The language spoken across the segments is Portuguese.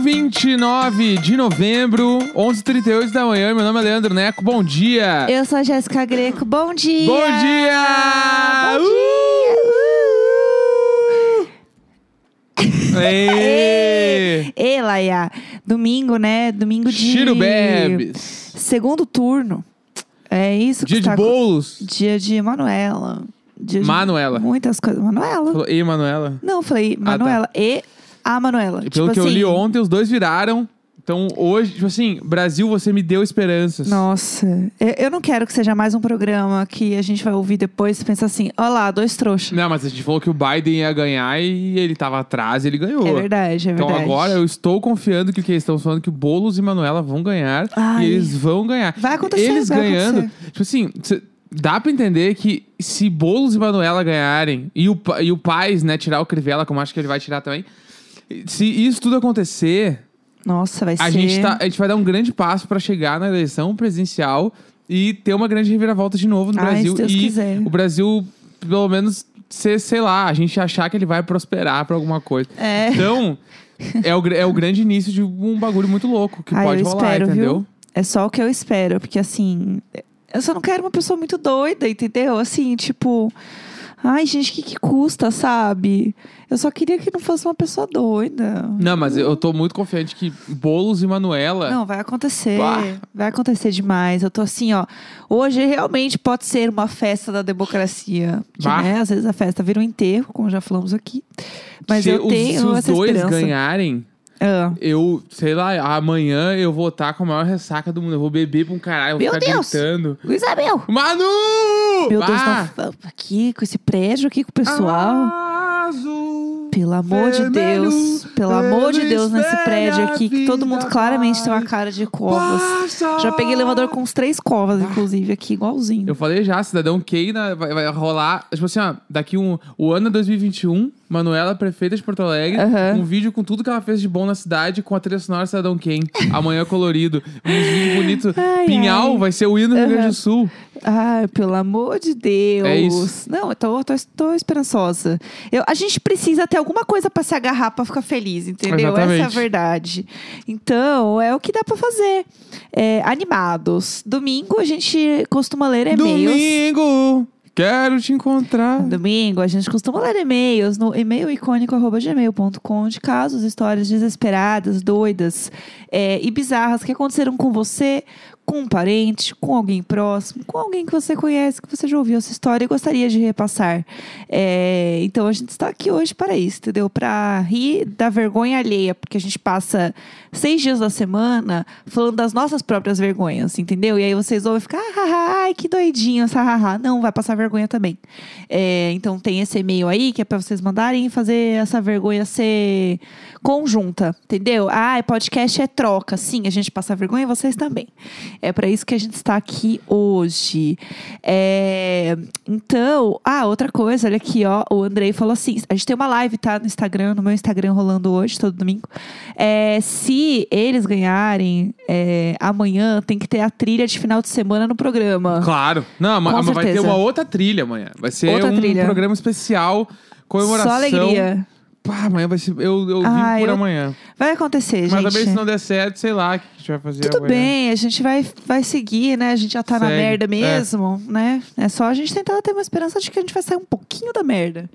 29 de novembro, 11h38 da manhã. Meu nome é Leandro Neco. Bom dia! Eu sou a Jéssica Greco. Bom dia! Bom dia! Bom Uh! Ê! Ei, Laia. Domingo, né? Domingo de... Chiro Bebes! Segundo turno. É isso Dia de está... bolos. Dia de Manuela. Dia de Manuela. Muitas coisas. Manuela. Falou, Ei, Manuela. Não, eu falei Ah, tá. Manuela e a Manuela. E tipo pelo que eu assim, li ontem, os dois viraram. Então hoje, tipo assim, Brasil, você me deu esperanças. Nossa, eu, eu não quero que seja mais um programa que a gente vai ouvir depois e pensar assim, ó lá, dois trouxas. Não, mas a gente falou que o Biden ia ganhar e ele tava atrás e ele ganhou. É verdade, é Então verdade. agora eu estou confiando que o que eles estão falando que o Boulos e Manuela vão ganhar Ai. e eles vão ganhar. Vai acontecer, Eles vai ganhando, acontecer. tipo assim, dá pra entender que se Boulos e Manuela ganharem e o, e o Paz, né, tirar o Crivella, como acho que ele vai tirar também, se isso tudo acontecer, Nossa, vai a ser... gente, tá, a gente vai dar um grande passo pra chegar na eleição presidencial e ter uma grande reviravolta de novo no Ai, Brasil. se Deus e quiser. o Brasil, pelo menos, ser, sei lá, a gente achar que ele vai prosperar pra alguma coisa. É. Então, é o, é o grande início de um bagulho muito louco que Ai, pode rolar, espero, entendeu? viu? É só o que eu espero, porque assim, eu só não quero uma pessoa muito doida, entendeu? Assim, tipo, ai, gente, o que, que custa, sabe? Eu só queria que não fosse uma pessoa doida. Não, mas eu tô muito confiante que Boulos e Manuela. Não, vai acontecer. Bah. Vai acontecer demais. Eu tô assim, ó. Hoje realmente pode ser uma festa da democracia. Que, né, às vezes a festa vira um enterro, como já falamos aqui. Mas se eu os, tenho se os essa dois esperança. ganharem, Ah. eu, sei lá, amanhã eu vou estar com a maior ressaca do mundo. Eu vou beber pra um caralho, eu vou Meu ficar Deus! gritando. Isabel! Manu! Meu Deus, Ah! não, aqui com esse prédio aqui com o pessoal. Azul, Pelo amor de Deus, pelo amor de Deus, nesse prédio aqui, que todo mundo claramente tem uma cara de covas. passa. Já peguei elevador com uns três covas, inclusive, aqui, igualzinho. Eu falei já, Cidadão Keina vai, vai rolar. Tipo assim, ó, daqui um. O ano é 2021, Manuela, prefeita de Porto Alegre, Aham. um vídeo com tudo que ela fez de bom na cidade com a trilha sonora Cidadão Kane. Amanhã colorido. Um vídeo bonito. Ai, Pinhal ai. vai ser o hino do Rio Grande do Sul. Ai, pelo amor de Deus. É isso. Não, eu tô, tô, tô esperançosa. Eu, a gente precisa ter alguma coisa pra se agarrar pra ficar feliz, entendeu? Exatamente. Essa é a verdade. Então, é o que dá pra fazer. É, animados. Domingo a gente costuma ler e-mails. Domingo, quero te encontrar. Domingo, a gente costuma ler e-mails no e-mail icônico.gmail.com de casos, histórias desesperadas, doidas é, e bizarras que aconteceram com você, com um parente, com alguém próximo, com alguém que você conhece, que você já ouviu essa história e gostaria de repassar. É, então a gente está aqui hoje para isso, entendeu? Para rir da vergonha alheia, porque a gente passa seis dias da semana falando das nossas próprias vergonhas, entendeu? E aí vocês ouvem ficar, ah, ah, ah, que doidinho, essa haha. Não, vai passar vergonha também. É, então tem esse e-mail aí que é para vocês mandarem e fazer essa vergonha ser conjunta, entendeu? Ah, podcast é troca. Sim, a gente passa vergonha e vocês também. É para isso que a gente está aqui hoje. É, então, ah, outra coisa, olha aqui, ó. O Andrei falou assim: a gente tem uma live, tá? No Instagram, no meu Instagram rolando hoje, todo domingo. É, se eles ganharem é, amanhã, tem que ter a trilha de final de semana no programa. Claro. Não, mas mas vai ter uma outra trilha amanhã. Vai ser Outra um trilha. programa especial, comemoração. Só alegria. Pá, amanhã vai ser. Eu, eu vivo Ah, por eu- amanhã. Vai acontecer, Mas gente. também, se não der certo, sei lá o que a gente vai fazer Tudo amanhã. bem, a gente vai, vai seguir, né? A gente já tá na Segue, merda é. mesmo, né? É só a gente tentar ter uma esperança de que a gente vai sair um pouquinho da merda.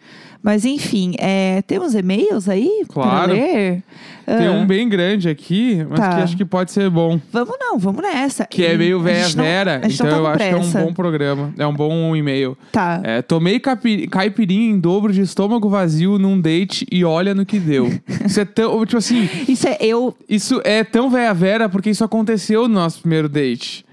Mas enfim, é, temos e-mails aí Claro. para ler? Tem Ah, um bem grande aqui, mas Tá. que acho que pode ser bom. Vamos não, vamos nessa. Que é E meio a véia não- vera, então tá eu acho que é um pressa. bom programa. É um bom e-mail. Tá. É, tomei caipirinha em dobro de estômago vazio num date e olha no que deu. Isso é tão. Tipo assim, Isso é eu. isso é tão véia vera porque isso aconteceu no nosso primeiro date.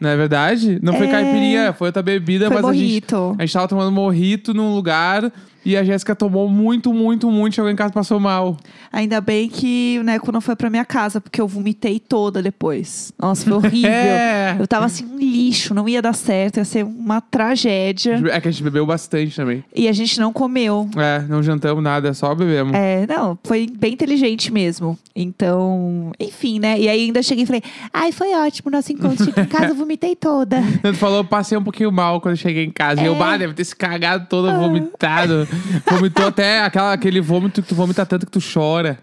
Não é verdade? Não foi É. caipirinha, foi outra bebida, Foi mas a gente, morrito. a gente tava tomando morrito num lugar e a Jéssica tomou muito, muito, muito. Chegou em casa e passou mal. Ainda bem que o Neco não foi pra minha casa, porque eu vomitei toda depois. Nossa, foi horrível. É. Eu tava assim, um lixo, não ia dar certo, ia ser uma tragédia. É que a gente bebeu bastante também. E a gente não comeu. É, não jantamos nada, só bebemos. É, não, foi bem inteligente mesmo. Então, enfim, né? E aí ainda cheguei e falei, ai, foi ótimo nosso encontro. Cheguei em casa, eu vomitei toda. Tanto falou, passei um pouquinho mal quando cheguei em casa. E eu, É. bah, deve ter se cagado todo vomitado. Vomitou até aquela, aquele vômito que tu vomita tanto que tu chora.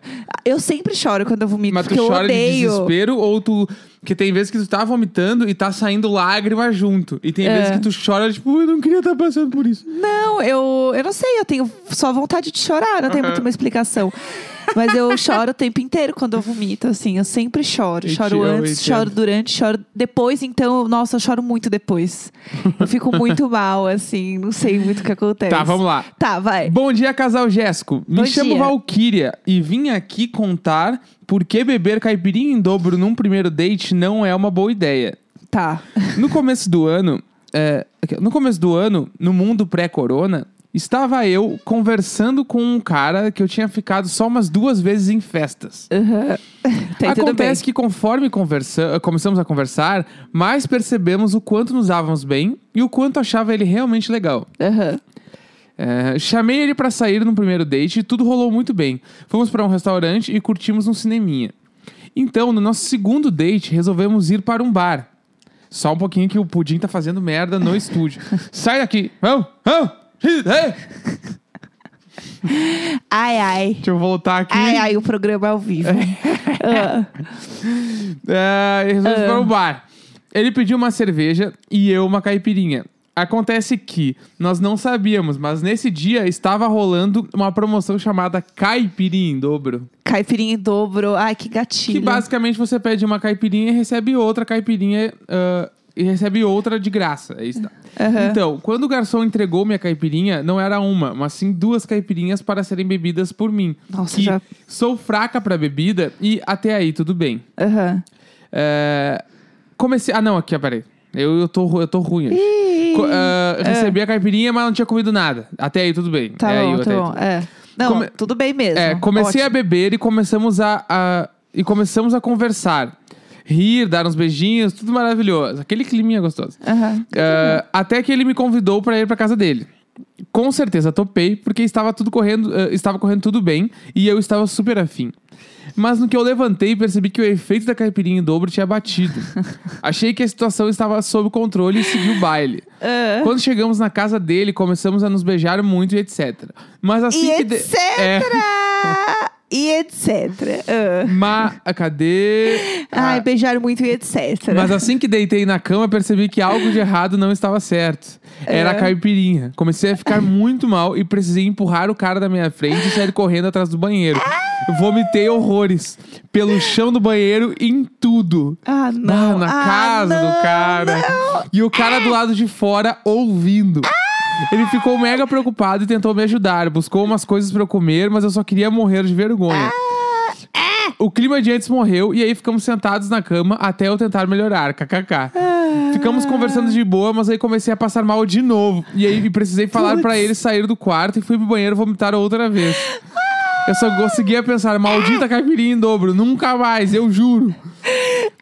Eu sempre choro quando eu vomito, Mas tu porque eu chora de desespero ou tu. Porque tem vezes que tu tá vomitando e tá saindo lágrima junto. E tem É. vezes que tu chora, tipo, eu não queria estar passando por isso. Não, eu, eu não sei, eu tenho só vontade de chorar, não tem muito uma explicação. Mas eu choro o tempo inteiro quando eu vomito, assim, eu sempre choro. Eu Choro antes, choro durante, choro depois, então, nossa, eu choro muito depois. Eu fico muito mal, assim, não sei muito o que acontece. Tá, vamos lá. Tá, vai. Bom dia, casal Jéssico. Me Bom chamo dia. Valkyria e vim aqui contar por que beber caipirinha em dobro num primeiro date não é uma boa ideia. Tá. No começo do ano, é, no começo do ano, no mundo pré-corona, estava eu conversando com um cara que eu tinha ficado só umas duas vezes em festas. Tudo bem. Acontece que conforme conversa começamos a conversar, mais percebemos o quanto nos dávamos bem e o quanto achava ele realmente legal. Aham. É, chamei ele pra sair no primeiro date e tudo rolou muito bem. Fomos pra um restaurante e curtimos um cineminha. Então, no nosso segundo date, resolvemos ir para um bar. Só um pouquinho que o Pudim tá fazendo merda no estúdio. Sai daqui! Vamos! Vamos! Ei! Ai, ai. Deixa eu voltar aqui. Ai, ai, o programa é ao vivo. Ah. É, resolvemos ir para o bar. Ele pediu uma cerveja e eu uma caipirinha. Acontece que nós não sabíamos, mas nesse dia estava rolando uma promoção chamada Caipirinha em dobro. Caipirinha em dobro. Ai, que gatilho. Que basicamente você pede uma caipirinha e recebe outra caipirinha ah, e recebe outra de graça. Aí está. Aham. Então, quando o garçom entregou minha caipirinha, não era uma, mas sim duas caipirinhas para serem bebidas por mim. Nossa, que já- sou fraca para bebida e até aí tudo bem. Aham. É, comecei. Ah, não, aqui, peraí. Eu, eu, tô, eu tô ruim. Ih, Co- é. Recebi a caipirinha, mas não tinha comido nada. Até aí tudo bem. Tá é aí, bom, até tá aí, bom. tudo É. Não, Come- tudo bem mesmo. é, comecei a Ótimo. beber e começamos a, a- e começamos a conversar. Rir, dar uns beijinhos, tudo maravilhoso. Aquele climinha gostoso. Aham. É, até que ele me convidou pra ir pra casa dele. Com certeza topei, porque estava tudo correndo, eh, estava correndo tudo bem e eu estava super afim. Mas no que eu levantei, percebi que o efeito da caipirinha em dobro tinha batido. Achei que a situação estava sob controle e segui o baile. Ah. Quando chegamos na casa dele, começamos a nos beijar muito e etc. Mas assim E que. de- etc. É, E etc. Ah. ma... Cadê? Ai, Ah, beijaram muito e etc. Mas assim que deitei na cama, percebi que algo de errado não estava certo. Era a É. caipirinha. Comecei a ficar muito mal e precisei empurrar o cara da minha frente e sair correndo atrás do banheiro. Vomitei horrores. Pelo chão do banheiro e em tudo. Ah, não. Ah, na Ah, casa não, do cara. E o cara do lado de fora ouvindo. Ele ficou mega preocupado e tentou me ajudar. Buscou umas coisas pra eu comer, mas eu só queria morrer de vergonha. O clima de antes morreu e aí ficamos sentados na cama até eu tentar melhorar. KKK. Ficamos conversando de boa, mas aí comecei a passar mal de novo. E aí precisei falar pra ele sair do quarto e fui pro banheiro vomitar outra vez. Eu só conseguia pensar, maldita caipirinha em dobro, nunca mais, eu juro.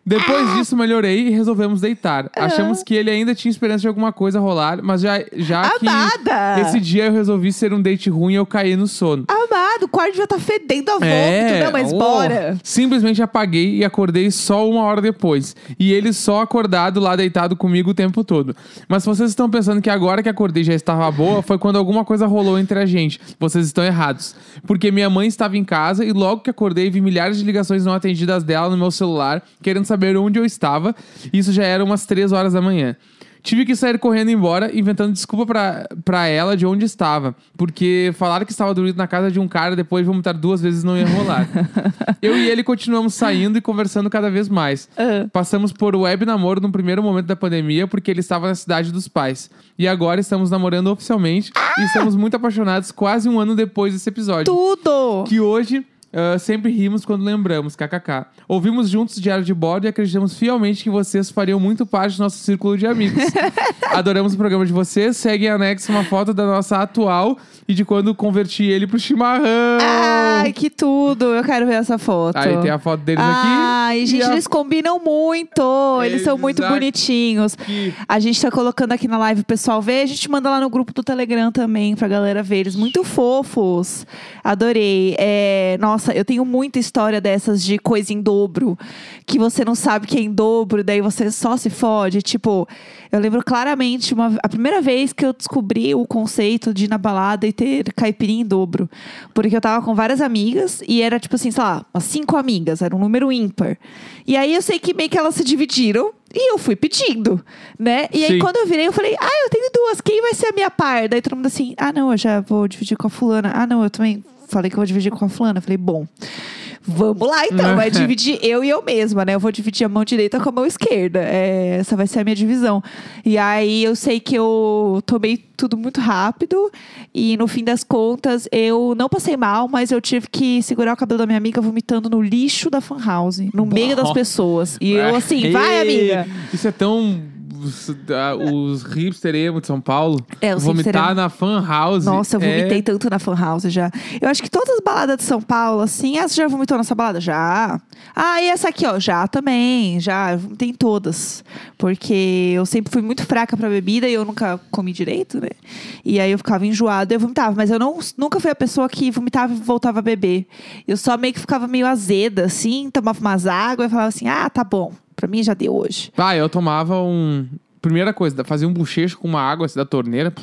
Depois disso, melhorei e resolvemos deitar. Achamos que ele ainda tinha esperança de alguma coisa rolar, mas já, já que Amada! esse dia eu resolvi ser um date ruim e eu caí no sono. Amado, o quarto já tá fedendo a vômito. não, mas oh. bora. Simplesmente apaguei e acordei só uma hora depois. E ele só acordado lá deitado comigo o tempo todo. Mas se vocês estão pensando que agora que acordei já estava boa, foi quando alguma coisa rolou entre a gente. Vocês estão errados. Porque minha mãe estava em casa e logo que acordei vi milhares de ligações não atendidas dela no meu celular, querendo saber onde eu estava. Isso já era umas 3 horas da manhã. Tive que sair correndo embora, inventando desculpa pra, pra ela de onde estava. Porque falaram que estava dormindo na casa de um cara depois de vomitar duas vezes não ia rolar. Eu e ele continuamos saindo e conversando cada vez mais. Ah. Passamos por web namoro no primeiro momento da pandemia, porque ele estava na cidade dos pais. E agora estamos namorando oficialmente e estamos muito apaixonados quase um ano depois desse episódio. Tudo! Que hoje ah, sempre rimos quando lembramos, kkk. Ouvimos juntos Diário de Bordo e acreditamos fielmente que vocês fariam muito parte do nosso círculo de amigos. Adoramos o programa de vocês. Segue em anexo uma foto da nossa atual e de quando converti ele pro chimarrão. Ai, que tudo! Eu quero ver essa foto. Aí tem a foto deles Ai, aqui. gente, e a- eles combinam muito. Eles são muito Exato. bonitinhos. Que- A gente tá colocando aqui na live o pessoal ver. A gente manda lá no grupo do Telegram também pra galera ver. Eles muito fofos. Adorei. É, nossa, Nossa, eu tenho muita história dessas de coisa em dobro, que você não sabe que é em dobro, daí você só se fode. Tipo, eu lembro claramente uma, a primeira vez que eu descobri o conceito de ir na balada e ter caipirinha em dobro. Porque eu tava com várias amigas e era tipo assim, sei lá, umas cinco amigas, era um número ímpar. E aí eu sei que meio que elas se dividiram. E eu fui pedindo, né? E aí, Sim. quando eu virei, eu falei, ah, eu tenho duas, quem vai ser a minha par? Daí todo mundo assim, ah, não, eu já vou dividir com a fulana. Ah, não, eu também falei que eu vou dividir com a fulana. Falei, bom, vamos lá então, vai dividir eu e eu mesma, né? Eu vou dividir a mão direita com a mão esquerda. É, essa vai ser a minha divisão. E aí eu sei que eu tomei tudo muito rápido e no fim das contas eu não passei mal, mas eu tive que segurar o cabelo da minha amiga vomitando no lixo da fan house, no meio das pessoas. E eu assim, vai amiga. Isso é tão. Os- Os hipster emo de São Paulo. É, os Vomitar na fan house. Nossa, eu é- vomitei tanto na fan house já. Eu acho que todas as baladas de São Paulo, assim, ah, você já vomitou nessa balada? Já. Ah, e essa aqui, ó, já também, já. Eu vomitei em todas. Porque eu sempre fui muito fraca pra bebida e eu nunca comi direito, né? E aí eu ficava enjoada e eu vomitava. Mas eu não, nunca fui a pessoa que vomitava e voltava a beber. Eu só meio que ficava meio azeda, assim, tomava umas águas e falava assim, ah, tá bom. Pra mim já deu hoje. Ah, eu tomava um. Primeira coisa, fazia um bochecho com uma água assim, da torneira,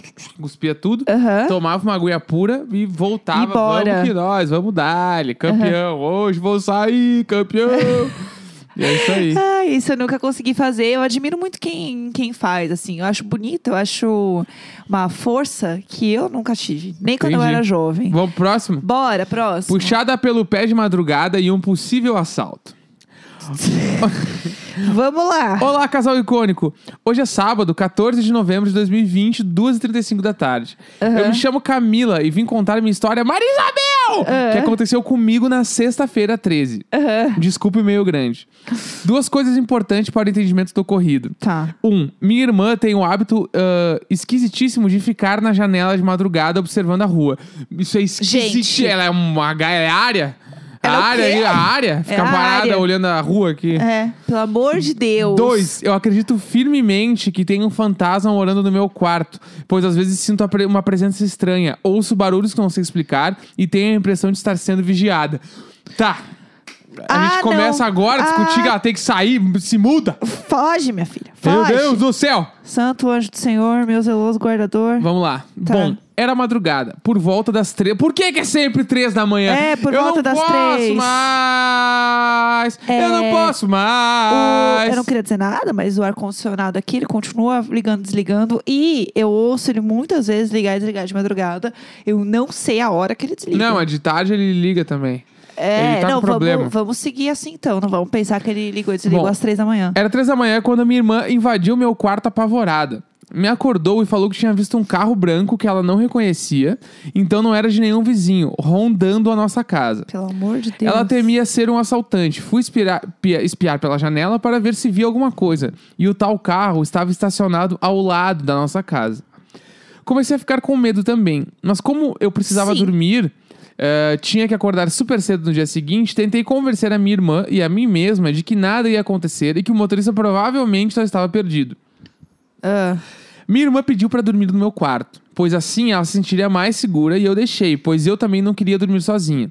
cuspia tudo. Aham. Tomava uma aguinha pura e voltava. E bora. Vamos que nós, vamos dar campeão. Hoje vou sair, campeão. e é isso aí. Ah, isso eu nunca consegui fazer. Eu admiro muito quem, quem faz, assim. Eu acho bonito, eu acho uma força que eu nunca tive. Nem quando eu Entendi. era jovem. Vamos pro próximo? Bora, próximo. Puxada pelo pé de madrugada e um possível assalto. Vamos lá. Olá, casal icônico. Hoje é sábado, 14 de novembro de 2020, 2h35 da tarde. Aham. Eu me chamo Camila e vim contar minha história Marisabel! Aham. Que aconteceu comigo na sexta-feira 13. Aham. Desculpe o meio grande. Duas coisas importantes para o entendimento do ocorrido. Tá. Um, minha irmã tem o hábito ah, esquisitíssimo de ficar na janela de madrugada observando a rua. Isso é esquisito. Gente. Ela é uma ga- é? A é área, ali, a área? Fica a parada área. olhando a rua aqui. É, pelo amor de Deus. Dois, eu acredito firmemente que tem um fantasma morando no meu quarto, pois às vezes sinto a pre- uma presença estranha, ouço barulhos que não sei explicar e tenho a impressão de estar sendo vigiada. Tá. A Ah, gente começa não. agora a discutir Ah. que ela tem que sair, se muda. Foge, minha filha. Meu Foge. Deus do céu! Santo anjo do Senhor, meu zeloso guardador. Vamos lá. Tá. Bom, era madrugada, por volta das três. Por que, que é sempre três da manhã? É, por eu volta não das posso três. mais! É. Eu não posso O- mais! eu não queria dizer nada, mas o ar-condicionado aqui, ele continua ligando, desligando. E eu ouço ele muitas vezes ligar e desligar de madrugada. Eu não sei a hora que ele desliga. Não, é de tarde ele liga também. É, tá não. Vamos, vamos seguir assim então. Não vamos pensar que ele ligou e desligou Bom, às três da manhã. Era três da manhã quando a minha irmã invadiu meu quarto apavorada. Me acordou e falou que tinha visto um carro branco que ela não reconhecia, então não era de nenhum vizinho, rondando a nossa casa. Pelo amor de Deus. Ela temia ser um assaltante. Fui espiar, pia- espiar pela janela para ver se via alguma coisa. E o tal carro estava estacionado ao lado da nossa casa. Comecei a ficar com medo também. Mas como eu precisava Sim. dormir, eh, tinha que acordar super cedo no dia seguinte, tentei convencer a minha irmã e a mim mesma de que nada ia acontecer e que o motorista provavelmente só estava perdido. Ah, Minha irmã pediu para dormir no meu quarto, pois assim ela se sentiria mais segura e eu deixei, pois eu também não queria dormir sozinha.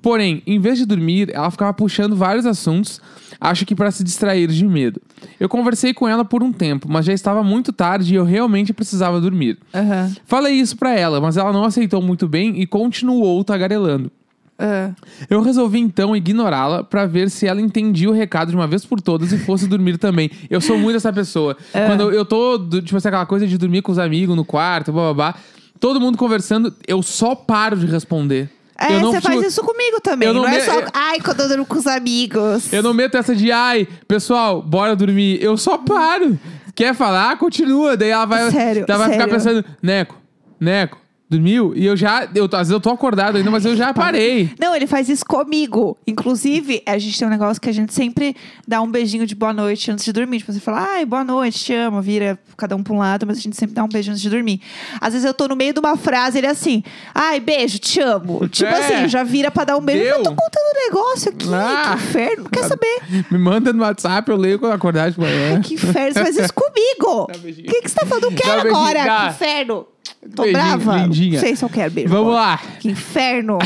Porém, em vez de dormir, ela ficava puxando vários assuntos, acho que para se distrair de medo. Eu conversei com ela por um tempo, mas já estava muito tarde e eu realmente precisava dormir. aham, Falei isso para ela, mas ela não aceitou muito bem e continuou tagarelando. Ah. Eu resolvi então ignorá-la pra ver se ela entendia o recado de uma vez por todas e fosse dormir também. Eu sou muito essa pessoa. Quando eu, eu tô, tipo assim, aquela coisa de dormir com os amigos no quarto, babá, todo mundo conversando, eu só paro de responder. É, eu não você faz isso comigo também. eu não Não, é me- só, eu- ai, quando eu durmo com os amigos. Eu não meto essa de, ai, pessoal, bora dormir. Eu só paro. Quer falar? Continua. Daí ela vai, Sério, ela vai ficar sério. pensando, Neco, Neco, dormiu? E eu já, eu, às vezes eu tô acordado ainda, mas eu já parei. Não, ele faz isso comigo. Inclusive, a gente tem um negócio que a gente sempre dá um beijinho de boa noite antes de dormir. Tipo, você fala, ai, boa noite, te amo, vira cada um pra um lado, mas a gente sempre dá um beijo antes de dormir. Às vezes eu tô no meio de uma frase, ele é assim, ai, beijo, te amo. Tipo É. assim, já vira pra dar um beijo. Deu. Eu tô contando um negócio aqui, Ah. que inferno, não quer saber. Me manda no WhatsApp, eu leio quando acordar de manhã. Que inferno, você faz isso comigo. O que, que você tá falando? Não um quero agora, que inferno. Tô Beijinho, brava. lindinha. Não sei se eu quero beijo. Vamos agora. lá. Que inferno.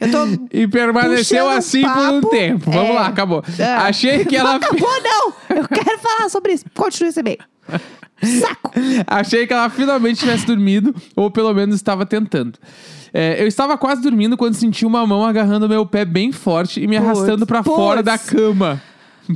eu tô. E permaneceu assim por um tempo. Vamos É. lá, acabou. Ah. Achei que ela. Não acabou, não! Eu quero falar sobre isso. Continue esse e-mail. Saco! Achei que ela finalmente tivesse dormido, ou pelo menos estava tentando. É, eu estava quase dormindo quando senti uma mão agarrando meu pé bem forte e me arrastando pra putz. fora da cama.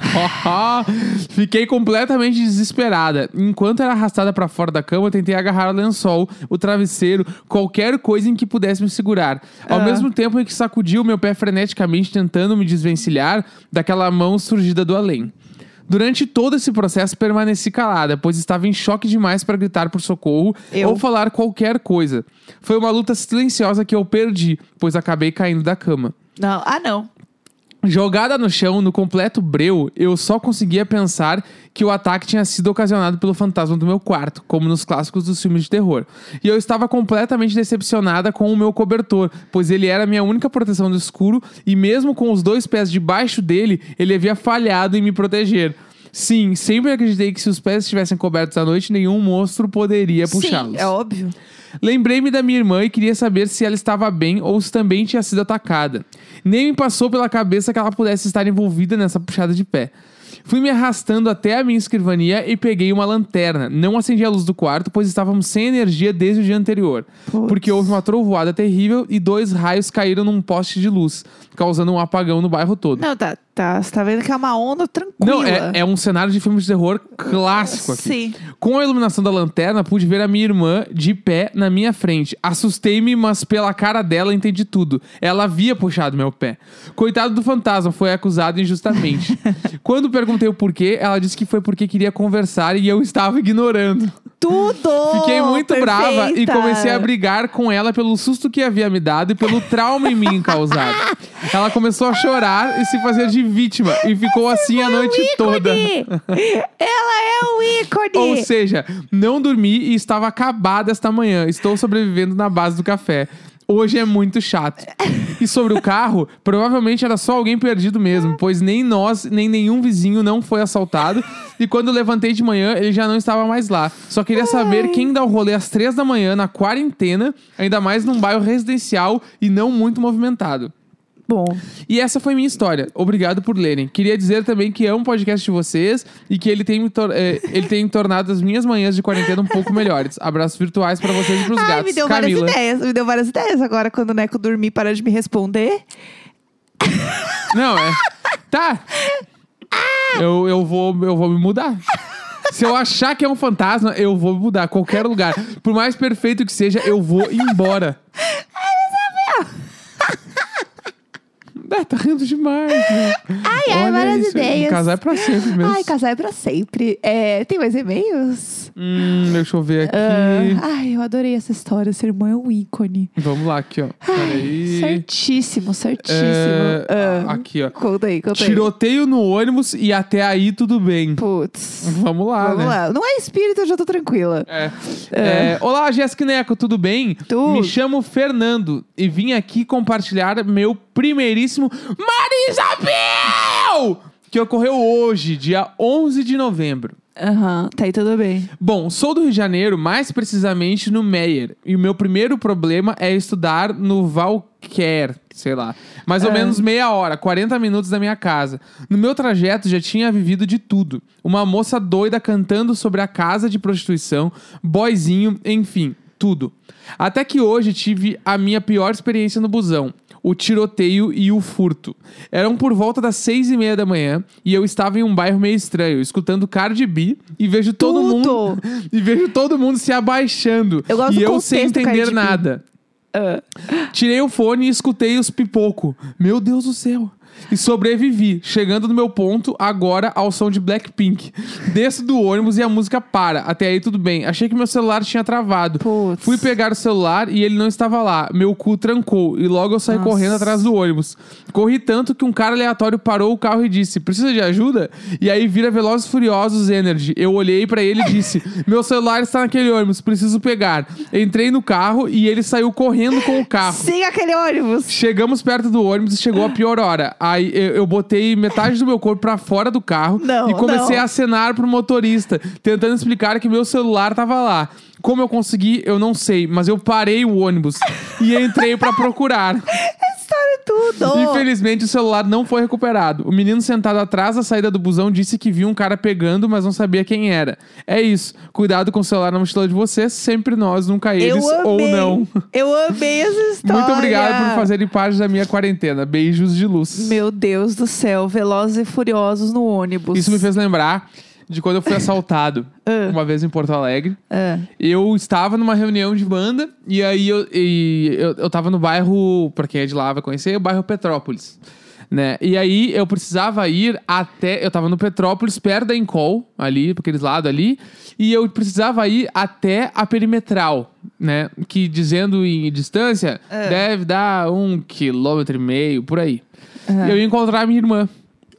Fiquei completamente desesperada. Enquanto era arrastada pra fora da cama, tentei agarrar o lençol, o travesseiro, qualquer coisa em que pudesse me segurar. Ao Ah. mesmo tempo em que sacudia o meu pé freneticamente, tentando me desvencilhar daquela mão surgida do além. Durante todo esse processo, permaneci calada, pois estava em choque demais para gritar por socorro Eu. ou falar qualquer coisa. Foi uma luta silenciosa que eu perdi, pois acabei caindo da cama. Não. Ah, não. Jogada no chão, no completo breu, eu só conseguia pensar que o ataque tinha sido ocasionado pelo fantasma do meu quarto, como nos clássicos dos filmes de terror. E eu estava completamente decepcionada com o meu cobertor, pois ele era a minha única proteção do escuro e mesmo com os dois pés debaixo dele, ele havia falhado em me proteger. Sim, sempre acreditei que se os pés estivessem cobertos à noite, nenhum monstro poderia puxá-los. Sim, é óbvio. Lembrei-me da minha irmã e queria saber se ela estava bem ou se também tinha sido atacada. Nem me passou pela cabeça que ela pudesse estar envolvida nessa puxada de pé. Fui me arrastando até a minha escrivania e peguei uma lanterna. Não acendi a luz do quarto, pois estávamos sem energia desde o dia anterior. Putz. Porque houve uma trovoada terrível e dois raios caíram num poste de luz, causando um apagão no bairro todo. Não, tá, tá. Você tá vendo que é uma onda tranquila. Não, é, é um cenário de filme de terror clássico aqui. Sim. Com a iluminação da lanterna, pude ver a minha irmã de pé na minha frente. Assustei-me, mas pela cara dela entendi tudo. Ela havia puxado meu pé. Coitado do fantasma, foi acusado injustamente. Quando perguntei o porquê, ela disse que foi porque queria conversar e eu estava ignorando. Tudo! Fiquei muito brava e Perfeita. comecei a brigar com ela pelo susto que havia me dado e pelo trauma em mim causado. Ela começou a chorar e se fazer de vítima e ficou assim a noite toda. Ícone! Ela é um ícone! Ou seja, não dormi e estava acabada esta manhã. Estou sobrevivendo na base do café. Hoje é muito chato. E sobre o carro, provavelmente era só alguém perdido mesmo, pois nem nós, nem nenhum vizinho não foi assaltado. E quando levantei de manhã, ele já não estava mais lá. Só queria saber quem dá o rolê às três da manhã na quarentena, ainda mais num bairro residencial e não muito movimentado. Bom, E essa foi minha história. Obrigado por lerem. Queria dizer também que amo o podcast de vocês e que ele tem, eh, ele tem tornado as minhas manhãs de quarentena um pouco melhores. Abraços virtuais pra vocês e pros ai, gatos. me deu Camila. várias ideias. Me deu várias ideias agora quando o Neco dormir para de me responder. Não, é. Tá. Eu, eu, vou, eu vou me mudar. Se eu achar que é um fantasma, eu vou mudar. Qualquer lugar. Por mais perfeito que seja, eu vou embora. Ah, tá rindo demais, né? Ai, ai, Olha várias isso, ideias. Casar é pra sempre mesmo. Ai, casar é pra sempre. É, tem mais e-mails? Hum, deixa eu ver aqui. Ah, ai, eu adorei essa história. Seu irmão é um ícone. Vamos lá, aqui, ó. Peraí. Certíssimo, certíssimo. É, Ah, Aqui, ó. Conta aí, conta aí. Tiroteio no ônibus e até aí tudo bem. Putz. Vamos lá, Vamos né? lá. Não é espírito, eu já tô tranquila. É. É, Olá, Jéssica Neco, tudo bem? Tudo. Me chamo Fernando e vim aqui compartilhar meu primeiríssimo Marisabel! Que ocorreu hoje, dia 11 de novembro. Aham, tá aí tudo bem. Bom, sou do Rio de Janeiro, mais precisamente no Meyer. E o meu primeiro problema é estudar no Valquer, sei lá. Mais ou Ah. menos meia hora, 40 minutos da minha casa. No meu trajeto já tinha vivido de tudo. Uma moça doida cantando sobre a casa de prostituição, boyzinho, enfim, tudo. Até que hoje tive a minha pior experiência no busão. O tiroteio e o furto. Eram por volta das seis e meia da manhã e eu estava em um bairro meio estranho, escutando Cardi B e vejo todo Tudo! mundo e vejo todo mundo se abaixando Eu gosto e eu sem entender nada. Ah. Tirei o fone e escutei os pipoco. Meu Deus do céu. E sobrevivi, chegando no meu ponto agora ao som de Blackpink. Desço do ônibus e a música para. Até aí tudo bem. Achei que meu celular tinha travado. Putz. Fui pegar o celular e ele não estava lá. Meu cu trancou e logo eu saí Nossa. correndo atrás do ônibus. Corri tanto que um cara aleatório parou o carro e disse: Precisa de ajuda? E aí vira Velozes Furiosos Energy. Eu olhei pra ele e disse: Meu celular está naquele ônibus, preciso pegar. Entrei no carro e ele saiu correndo com o carro. Siga aquele ônibus. Chegamos perto do ônibus e chegou a pior hora. Aí eu, eu botei metade do meu corpo pra fora do carro Não, e comecei não. a acenar pro motorista, tentando explicar que meu celular tava lá. Como eu consegui, eu não sei, mas eu parei o ônibus e entrei pra procurar. História é tudo. Infelizmente, o celular não foi recuperado. O menino sentado atrás da saída do busão disse que viu um cara pegando, mas não sabia quem era. É isso. Cuidado com o celular na mochila de vocês, sempre nós, nunca eles eu ou amei. não. Eu amei essa história. Muito obrigado por fazerem parte da minha quarentena. Beijos de luz. Meu Deus do céu, velozes e furiosos no ônibus. Isso me fez lembrar de quando eu fui assaltado Ah. uma vez em Porto Alegre. Ah, Eu estava numa reunião de banda e aí eu, e eu, eu tava no bairro, pra quem é de lá vai conhecer, o bairro Petrópolis. Né? E aí eu precisava ir até. Eu tava no Petrópolis, perto da Encol, ali, pra aqueles lados ali, e eu precisava ir até a perimetral, né? Que dizendo em distância, É. deve dar um quilômetro e meio, por aí. E eu ia encontrar minha irmã.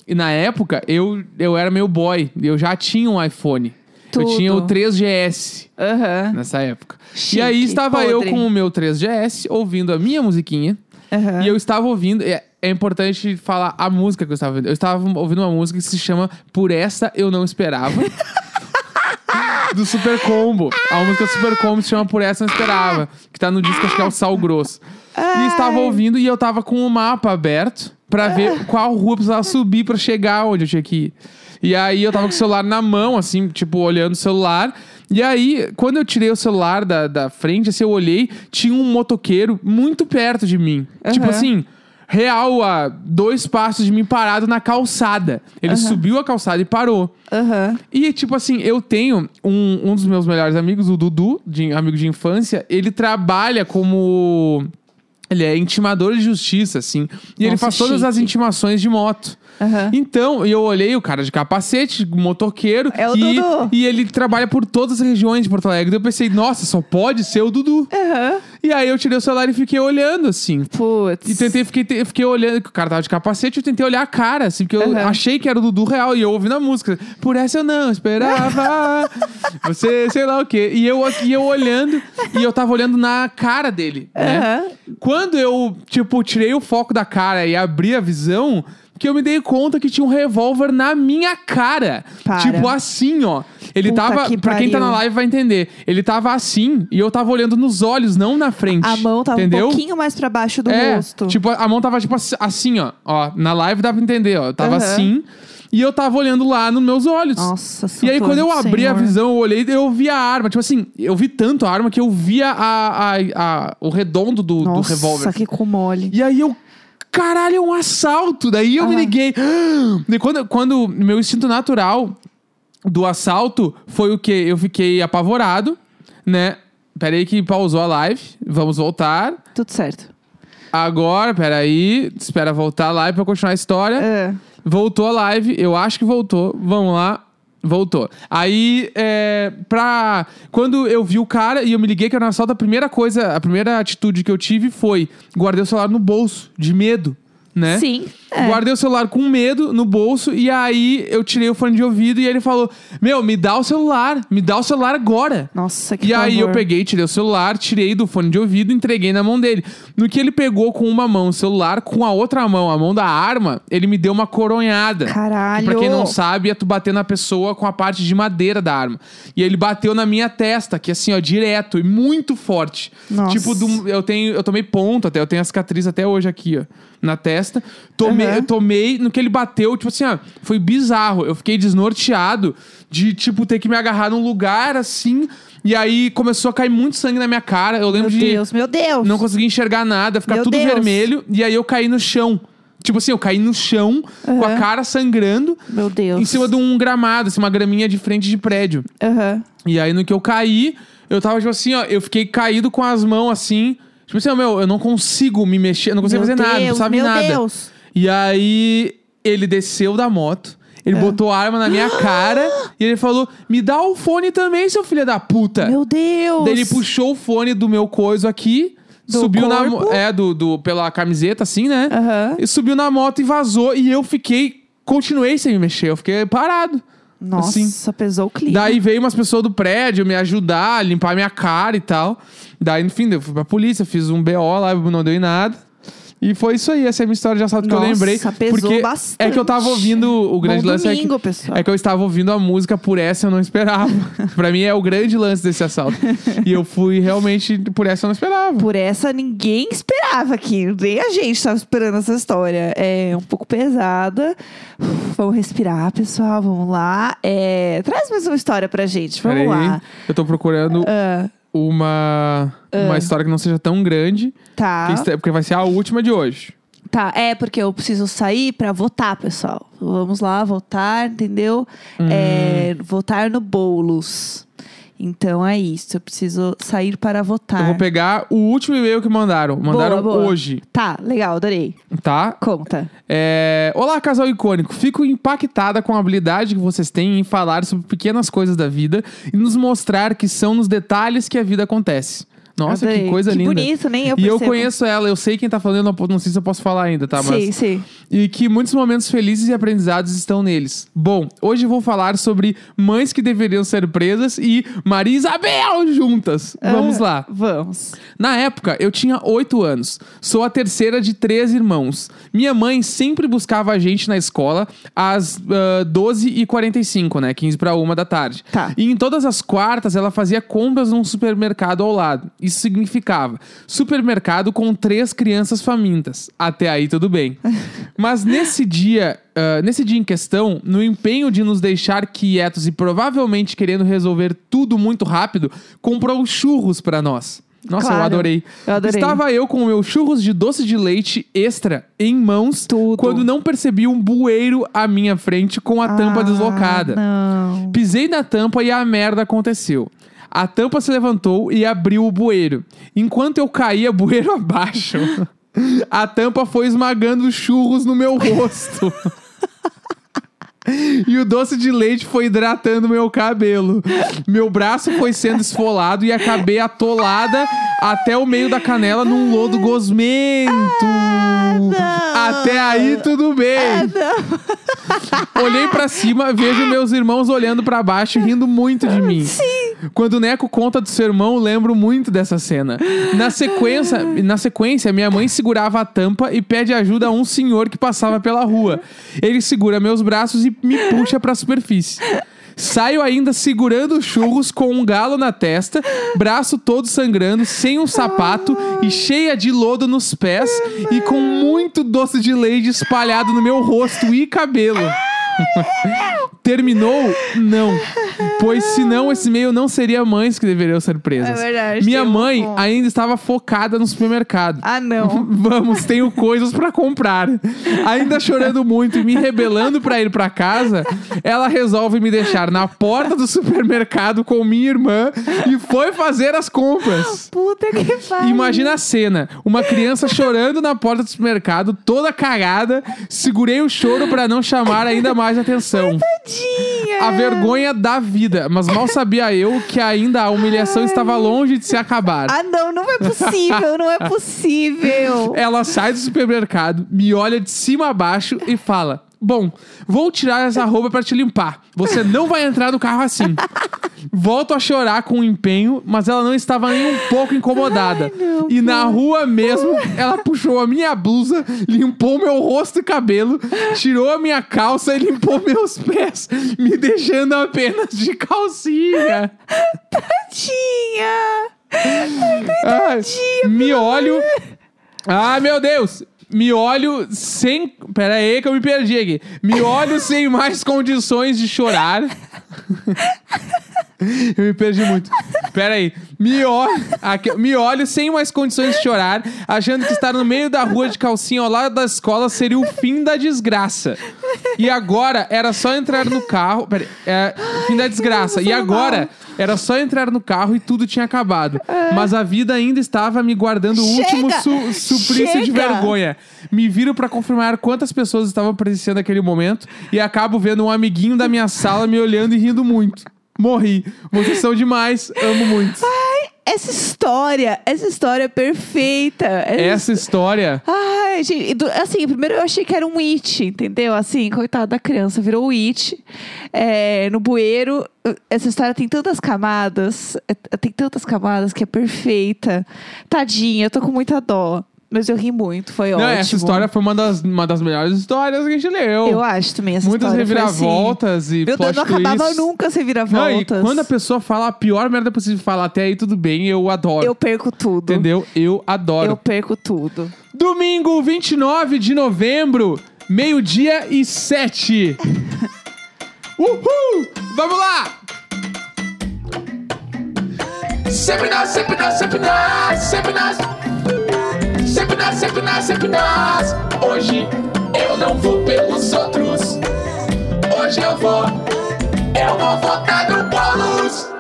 E na época, eu, eu era meio boy, eu já tinha um iPhone. Eu Tudo. tinha o 3GS Aham. nessa época. Chique, e aí estava eu podre. com o meu 3GS ouvindo a minha musiquinha. Aham. E eu estava ouvindo. É, é importante falar a música que eu estava ouvindo. Eu estava ouvindo uma música que se chama Por Essa Eu Não Esperava. do Super Combo. A música do Super Combo se chama Por Essa Eu Não Esperava. Que tá no disco, acho que é o Sal Grosso. E estava ouvindo e eu tava com o mapa aberto pra ver qual rua eu precisava subir pra chegar onde eu tinha que ir. E aí eu tava com o celular na mão, assim, tipo, olhando o celular. E aí, quando eu tirei o celular da, da frente, assim, eu olhei, tinha um motoqueiro muito perto de mim. Tipo Aham. assim, real, a dois passos de mim parado na calçada. Ele subiu a calçada e parou. Aham. E, tipo assim, eu tenho um, um dos meus melhores amigos, o Dudu, de, amigo de infância, ele trabalha como. Ele é intimador de justiça, assim. E ele Nossa, faz todas as chique. intimações de moto. Aham. Então, eu olhei o cara de capacete, motoqueiro. É o e, Dudu. E ele trabalha por todas as regiões de Porto Alegre. Daí eu pensei, nossa, só pode ser o Dudu. Aham. E aí eu tirei o celular e fiquei olhando, assim. Putz. E tentei, fiquei, te- fiquei olhando, que o cara tava de capacete, eu tentei olhar a cara, assim, porque eu Aham. achei que era o Dudu real, e eu ouvindo a música. Por essa eu não esperava. você, sei lá o quê. E eu, e eu olhando, e eu tava olhando na cara dele, né? Aham. Quando eu, tipo, tirei o foco da cara e abri a visão, que eu me dei conta que tinha um revólver na minha cara. Para. Tipo assim, ó. Ele Puta tava, que pra quem tá na live vai entender. Ele tava assim, e eu tava olhando nos olhos, não na frente. A mão tava entendeu? um pouquinho mais pra baixo do é, rosto. Tipo, a mão tava tipo assi- assim, ó. Ó, na live dá pra entender, ó. Tava Aham. assim. E eu tava olhando lá nos meus olhos. Nossa, E aí, quando eu abri a Senhor. visão, eu olhei, eu vi a arma. Tipo assim, eu vi tanto a arma que eu via a, a, a- o redondo do, do Nossa, revólver. que com mole. E aí eu. Caralho, é um assalto. Daí eu me Aham. liguei. E quando, quando meu instinto natural do assalto foi o quê? Eu fiquei apavorado, né? Peraí que pausou a live. Vamos voltar. Tudo certo. Agora, peraí. Espera voltar a live pra continuar a história. É. Voltou a live, eu acho que voltou. Vamos lá. Voltou. Aí, é, pra. Quando eu vi o cara e eu me liguei que era um assalto, a primeira coisa, a primeira atitude que eu tive foi guardei o celular no bolso, de medo, né? Sim. É. Guardei o celular com medo no bolso e aí eu tirei o fone de ouvido e ele falou: Meu, me dá o celular, me dá o celular agora. Nossa, que E aí eu peguei, tirei o celular, tirei do fone de ouvido e entreguei na mão dele. No que ele pegou com uma mão o celular, com a outra mão, a mão da arma, ele me deu uma coronhada. Caralho. Que pra quem não sabe, é tu bater na pessoa com a parte de madeira da arma. E ele bateu na minha testa, que assim, ó, direto e muito forte. Nossa. Tipo, eu tenho, eu tomei ponto até, eu tenho a cicatriz até hoje aqui, ó, na testa. Tomei, eu tomei, no que ele bateu, tipo assim, ó, foi bizarro. Eu fiquei desnorteado de, tipo, ter que me agarrar num lugar assim. E aí começou a cair muito sangue na minha cara. Eu lembro Meu de Deus, meu Deus. não conseguir enxergar nada, ficar Meu tudo Deus. vermelho. E aí eu caí no chão. Tipo assim, eu caí no chão, com a cara sangrando, Meu Deus. em cima de um gramado, assim, uma graminha de frente de prédio. Aham. E aí no que eu caí, eu tava tipo assim, ó, eu fiquei caído com as mãos assim. Tipo assim, ó, meu, eu não consigo me mexer, eu não consigo Meu fazer nada, não Deus, em meu nada. Deus. E aí ele desceu da moto, ele É. botou arma na minha cara e ele falou: Me dá o fone também, seu filho da puta. Meu Deus. Daí ele puxou o fone do meu coiso aqui, Do subiu na corpo? é do, do pela camiseta assim, né? Aham. E subiu na moto e vazou e eu fiquei continuei sem me mexer, eu fiquei parado. Nossa, assim. pesou o clima. Daí veio umas pessoas do prédio me ajudar, limpar minha cara e tal. Daí, enfim, eu fui pra polícia, fiz um BO lá, não deu em nada. E foi isso aí, essa é a minha história de assalto que eu Nossa, lembrei. pesou porque bastante. é que eu tava ouvindo o grande Bom lance. é que- domingo, pessoal. É que eu estava ouvindo a música por essa eu não esperava. pra mim é o grande lance desse assalto. e eu fui realmente por essa eu não esperava. Por essa ninguém esperava aqui, nem a gente estava esperando essa história. É um pouco pesada. Vamos respirar, pessoal, vamos lá. É, traz mais uma história pra gente, vamos Peraí, lá. Eu tô procurando Ah, uma, uma história que não seja tão grande, tá, que porque vai ser a última de hoje. tá. É porque eu preciso sair pra votar, pessoal. Vamos lá, votar, entendeu? Hum. É, votar no Boulos. Então é isso, eu preciso sair para votar. Eu vou pegar o último e-mail que mandaram. Mandaram. Boa, boa. hoje, Tá, legal, adorei. tá? Conta. É, Olá, casal icônico. Fico impactada com a habilidade que vocês têm em falar sobre pequenas coisas da vida e nos mostrar que são nos detalhes que a vida acontece. Nossa, Adorei. que coisa que linda. bonito, nem eu e eu conheço ela, eu sei quem tá falando, não, sei se eu posso falar ainda, tá? Mas Sim, sim. e que muitos momentos felizes e aprendizados estão neles. Bom, hoje eu vou falar sobre mães que deveriam ser presas e Maria e Isabel juntas. Vamos Ah, lá. Vamos. Na época, eu tinha 8 anos. Sou a terceira de três irmãos. Minha mãe sempre buscava a gente na escola às ah, 12h45, né? 15 para uma da tarde. Tá. E em todas as quartas, ela fazia compras num supermercado ao lado. Isso significava supermercado com três crianças famintas. Até aí, tudo bem. Mas nesse dia, ah, nesse dia em questão, no empenho de nos deixar quietos e provavelmente querendo resolver tudo muito rápido, comprou churros para nós. Nossa, eu Claro. adorei. Eu adorei. Estava eu com o meu churros de doce de leite extra em mãos Tudo. quando não percebi um bueiro à minha frente com a tampa Ah, deslocada. Não. Pisei na tampa e a merda aconteceu. A tampa se levantou e abriu o bueiro. Enquanto eu caía bueiro abaixo, a tampa foi esmagando os churros no meu rosto. E o doce de leite foi hidratando meu cabelo. Meu braço foi sendo esfolado e acabei atolada até o meio da canela num lodo gosmento. Até aí tudo bem. Olhei pra cima, vejo meus irmãos olhando pra baixo e rindo muito de mim. Sim. Quando o Neco conta do seu irmão, lembro muito dessa cena. Na sequência, na sequência, minha mãe segurava a tampa e pede ajuda a um senhor que passava pela rua. Ele segura meus braços e me puxa pra superfície. Saio ainda segurando os churros com um galo na testa, braço todo sangrando, sem um sapato e cheia de lodo nos pés e com muito doce de leite espalhado no meu rosto e cabelo. Terminou? Não. Pois senão esse e-mail não seria mães que deveriam ser presas. É verdade, Minha tem um mãe ponto. ainda estava focada no supermercado. Ah, não. Vamos, tenho coisas pra comprar. Ainda chorando muito e me rebelando pra ir pra casa, ela resolve me deixar na porta do supermercado com minha irmã e foi fazer as compras. Puta que pariu. Imagina a cena: uma criança chorando na porta do supermercado, toda cagada. Segurei o choro pra não chamar ainda mais atenção. Tadinha. A vergonha da vida, mas mal sabia eu que ainda a humilhação estava longe de se acabar. Ah, não, não é possível, não é possível. Ela sai do supermercado, me olha de cima a baixo e fala: Bom, vou tirar essa roupa pra te limpar. Você não vai entrar no carro assim. Volto a chorar com empenho, mas ela não estava nem um pouco incomodada. Ai, e na rua mesmo, ela puxou a minha blusa, limpou meu rosto e cabelo, tirou a minha calça e limpou meus pés, me deixando apenas de calcinha. Tadinha. Ai, me olho. Ah, meu Deus! Me olho sem. Pera aí que eu me perdi aqui. Me olho sem mais condições de chorar. eu me perdi muito. Pera aí. Me aqui, me olho sem mais condições de chorar, achando que estar no meio da rua de calcinha ao lado da escola seria o fim da desgraça. E agora era só entrar no carro. Pera aí, é, fim da desgraça. E agora era só entrar no carro e tudo tinha acabado. Mas a vida ainda estava me guardando o último su suplício de Chega! vergonha. Me viro pra confirmar quantas pessoas estavam presenciando aquele momento e acabo vendo um amiguinho da minha sala me olhando e rindo muito. Morri. Vocês são demais. Amo muito. Essa história, essa história é perfeita. Essa história. Ai, gente, assim, primeiro eu achei que era um it, entendeu? Assim, coitada da criança, virou o it. É, no bueiro, essa história tem tantas camadas, é- tem tantas camadas que é perfeita. Tadinha, eu tô com muita dó. Mas eu ri muito, foi Não, ótimo. essa história foi uma das, uma das melhores histórias que a gente leu. Eu acho também essa Muitas história assim. reviravoltas e Meu Deus, não acabava nunca sem Não, e quando a pessoa fala a pior merda possível falar até aí, tudo bem, eu adoro. Eu perco tudo. Entendeu? Eu adoro. Eu perco tudo. Domingo, 29 de novembro, meio-dia e sete. Uhul! Vamos lá! Sempre nós, sempre nós, sempre nós, sempre nós. Sempre nós, sempre nós, sempre nós. Hoje eu não vou pelos outros. Hoje eu vou, eu vou votar no bolo.